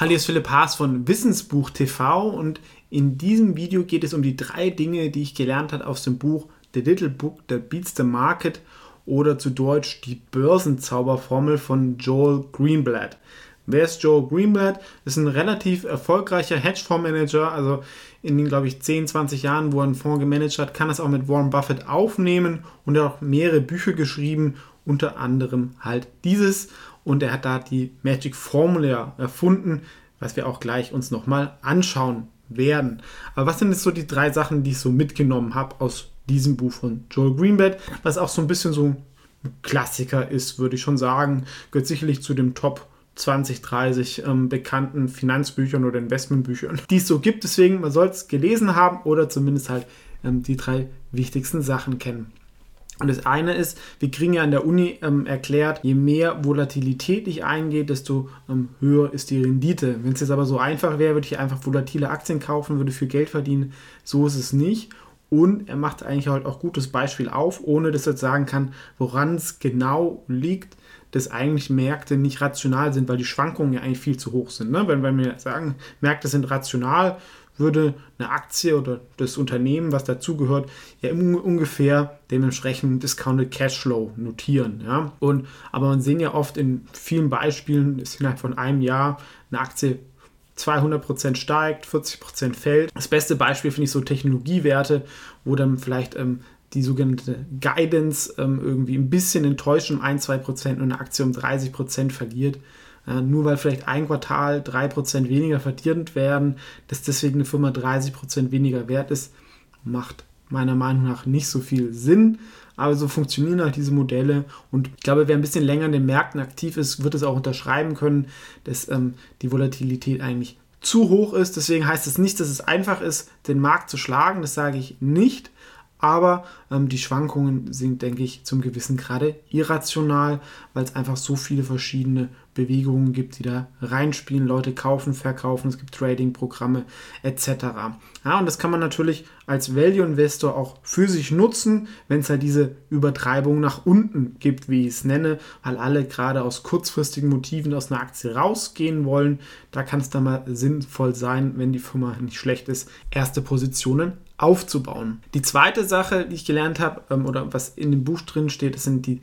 Hallo, hier ist Philipp Haas von Wissensbuch TV und in diesem Video geht es um die drei Dinge, die ich gelernt habe aus dem Buch The Little Book That Beats the Market oder zu Deutsch die Börsenzauberformel von Joel Greenblatt. Wer ist Joel Greenblatt? Ist ein relativ erfolgreicher Hedgefondsmanager, also in den, glaube ich, 10, 20 Jahren, wo er einen Fonds gemanagt hat, kann es auch mit Warren Buffett aufnehmen und er hat auch mehrere Bücher geschrieben, unter anderem halt dieses und er hat da die Magic Formula erfunden, was wir auch gleich uns nochmal anschauen werden. Aber was sind jetzt so die drei Sachen, die ich so mitgenommen habe aus diesem Buch von Joel Greenblatt, was auch so ein bisschen so ein Klassiker ist, würde ich schon sagen, gehört sicherlich zu dem Top 20, 30 ähm, bekannten Finanzbüchern oder Investmentbüchern, die es so gibt. Deswegen, man soll es gelesen haben oder zumindest halt ähm, die drei wichtigsten Sachen kennen. Und das eine ist, wir kriegen ja an der Uni ähm, erklärt, je mehr Volatilität ich eingehe, desto ähm, höher ist die Rendite. Wenn es jetzt aber so einfach wäre, würde ich einfach volatile Aktien kaufen, würde viel Geld verdienen. So ist es nicht. Und er macht eigentlich halt auch gutes Beispiel auf, ohne dass er sagen kann, woran es genau liegt, dass eigentlich Märkte nicht rational sind, weil die Schwankungen ja eigentlich viel zu hoch sind. Ne? Wenn, wenn wir sagen, Märkte sind rational, würde eine Aktie oder das Unternehmen, was dazugehört, ja ungefähr dementsprechend Discounted Cashflow notieren. Ja? Und, aber man sehen ja oft in vielen Beispielen, dass innerhalb von einem Jahr eine Aktie 200% steigt, 40% fällt. Das beste Beispiel finde ich so Technologiewerte, wo dann vielleicht ähm, die sogenannte Guidance ähm, irgendwie ein bisschen enttäuscht um 1-2% und eine Aktie um 30% verliert. Äh, nur weil vielleicht ein Quartal 3% weniger verdient werden, dass deswegen eine Firma 30% weniger wert ist, macht meiner Meinung nach nicht so viel Sinn. Aber so funktionieren halt diese Modelle. Und ich glaube, wer ein bisschen länger in den Märkten aktiv ist, wird es auch unterschreiben können, dass ähm, die Volatilität eigentlich zu hoch ist. Deswegen heißt es nicht, dass es einfach ist, den Markt zu schlagen. Das sage ich nicht. Aber ähm, die Schwankungen sind, denke ich, zum gewissen Grade irrational, weil es einfach so viele verschiedene Bewegungen gibt, die da reinspielen. Leute kaufen, verkaufen, es gibt Trading-Programme etc. Ja, und das kann man natürlich als Value-Investor auch für sich nutzen, wenn es halt diese Übertreibung nach unten gibt, wie ich es nenne, weil alle gerade aus kurzfristigen Motiven aus einer Aktie rausgehen wollen. Da kann es dann mal sinnvoll sein, wenn die Firma nicht schlecht ist, erste Positionen aufzubauen. Die zweite Sache, die ich gelernt habe, ähm, oder was in dem Buch drin steht, das sind die,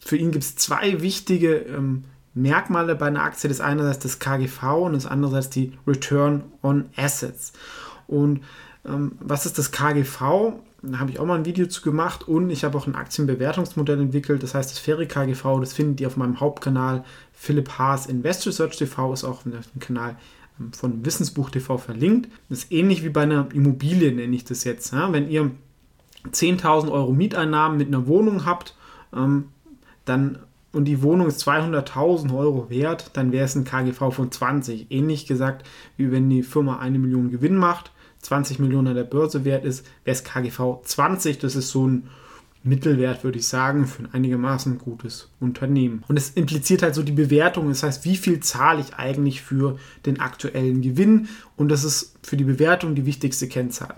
für ihn gibt es zwei wichtige ähm, Merkmale bei einer Aktie. Das eine ist das KGV und das andere ist die Return on Assets. Und ähm, was ist das KGV? Da habe ich auch mal ein Video zu gemacht und ich habe auch ein Aktienbewertungsmodell entwickelt. Das heißt, das Ferry KGV, das findet ihr auf meinem Hauptkanal Philipp Haas Investor Search TV, ist auch auf dem Kanal von Wissensbuch TV verlinkt. Das ist ähnlich wie bei einer Immobilie, nenne ich das jetzt. Ja? Wenn ihr 10.000 Euro Mieteinnahmen mit einer Wohnung habt, ähm, dann und die Wohnung ist 200.000 Euro wert, dann wäre es ein KGV von 20. Ähnlich gesagt, wie wenn die Firma eine Million Gewinn macht, 20 Millionen an der Börse wert ist, wäre es KGV 20. Das ist so ein Mittelwert, würde ich sagen, für ein einigermaßen gutes Unternehmen. Und es impliziert halt so die Bewertung, das heißt, wie viel zahle ich eigentlich für den aktuellen Gewinn? Und das ist für die Bewertung die wichtigste Kennzahl.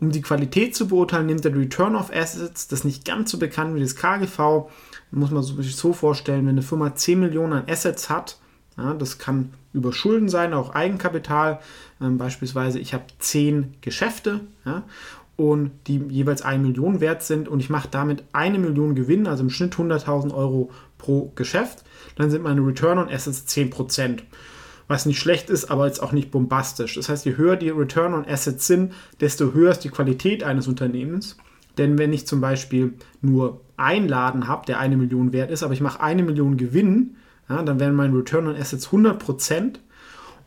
Um die Qualität zu beurteilen, nimmt der Return of Assets, das nicht ganz so bekannt wie das KGV, muss man sich so vorstellen, wenn eine Firma 10 Millionen an Assets hat, ja, das kann über Schulden sein, auch Eigenkapital. Ähm, beispielsweise, ich habe 10 Geschäfte ja, und die jeweils 1 Million wert sind und ich mache damit eine Million Gewinn, also im Schnitt 100.000 Euro pro Geschäft, dann sind meine Return on Assets 10%. Was nicht schlecht ist, aber jetzt auch nicht bombastisch. Das heißt, je höher die Return on Assets sind, desto höher ist die Qualität eines Unternehmens. Denn wenn ich zum Beispiel nur einen Laden habe, der eine Million wert ist, aber ich mache eine Million Gewinn, ja, dann wären mein Return on Assets 100%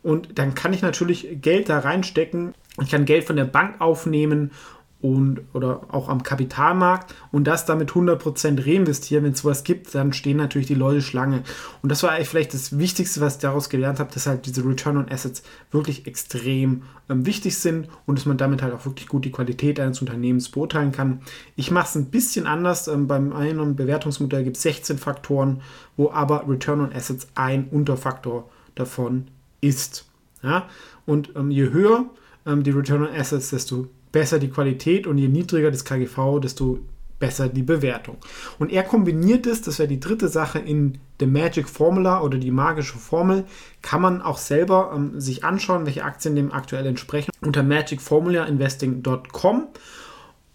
und dann kann ich natürlich Geld da reinstecken. Ich kann Geld von der Bank aufnehmen und, oder auch am Kapitalmarkt und das damit 100% reinvestieren. Wenn es sowas gibt, dann stehen natürlich die Leute Schlange. Und das war eigentlich vielleicht das Wichtigste, was ich daraus gelernt habe, dass halt diese Return on Assets wirklich extrem ähm, wichtig sind und dass man damit halt auch wirklich gut die Qualität eines Unternehmens beurteilen kann. Ich mache es ein bisschen anders. Ähm, beim einen Bewertungsmodell gibt es 16 Faktoren, wo aber Return on Assets ein Unterfaktor davon ist. Ja? Und ähm, je höher ähm, die Return on Assets, desto besser die Qualität und je niedriger das KGV, desto besser die Bewertung. Und er kombiniert es, das wäre die dritte Sache, in The Magic Formula oder die magische Formel, kann man auch selber ähm, sich anschauen, welche Aktien dem aktuell entsprechen, unter magicformulainvesting.com.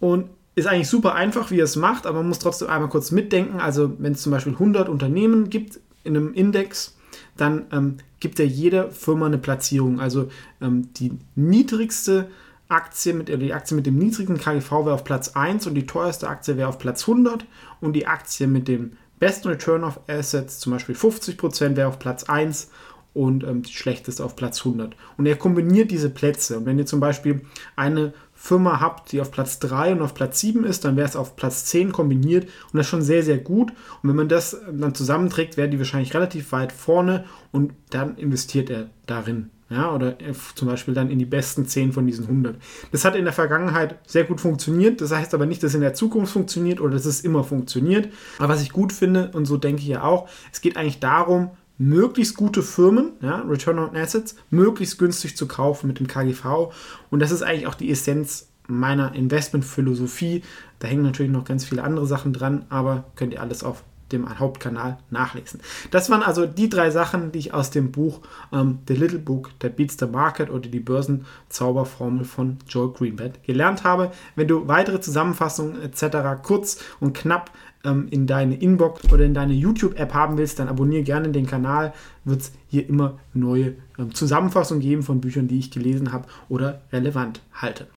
Und ist eigentlich super einfach, wie er es macht, aber man muss trotzdem einmal kurz mitdenken. Also wenn es zum Beispiel 100 Unternehmen gibt in einem Index, dann ähm, gibt er jeder Firma eine Platzierung. Also ähm, die niedrigste Aktie mit, die Aktie mit dem niedrigen KGV wäre auf Platz 1 und die teuerste Aktie wäre auf Platz 100 und die Aktie mit dem besten Return of Assets, zum Beispiel 50%, wäre auf Platz 1 und ähm, die schlechteste auf Platz 100. Und er kombiniert diese Plätze. Und wenn ihr zum Beispiel eine Firma habt, die auf Platz 3 und auf Platz 7 ist, dann wäre es auf Platz 10 kombiniert und das ist schon sehr, sehr gut. Und wenn man das dann zusammenträgt, wäre die wahrscheinlich relativ weit vorne und dann investiert er darin. Ja, oder zum Beispiel dann in die besten 10 von diesen 100. Das hat in der Vergangenheit sehr gut funktioniert. Das heißt aber nicht, dass es in der Zukunft funktioniert oder dass es immer funktioniert. Aber was ich gut finde, und so denke ich ja auch, es geht eigentlich darum, möglichst gute Firmen, ja, Return on Assets, möglichst günstig zu kaufen mit dem KGV. Und das ist eigentlich auch die Essenz meiner Investmentphilosophie. Da hängen natürlich noch ganz viele andere Sachen dran, aber könnt ihr alles auf dem Hauptkanal nachlesen. Das waren also die drei Sachen, die ich aus dem Buch ähm, The Little Book That Beats the Market oder die Börsenzauberformel von Joel Greenblatt gelernt habe. Wenn du weitere Zusammenfassungen etc. kurz und knapp ähm, in deine Inbox oder in deine YouTube-App haben willst, dann abonniere gerne den Kanal. Wird es hier immer neue ähm, Zusammenfassungen geben von Büchern, die ich gelesen habe oder relevant halte.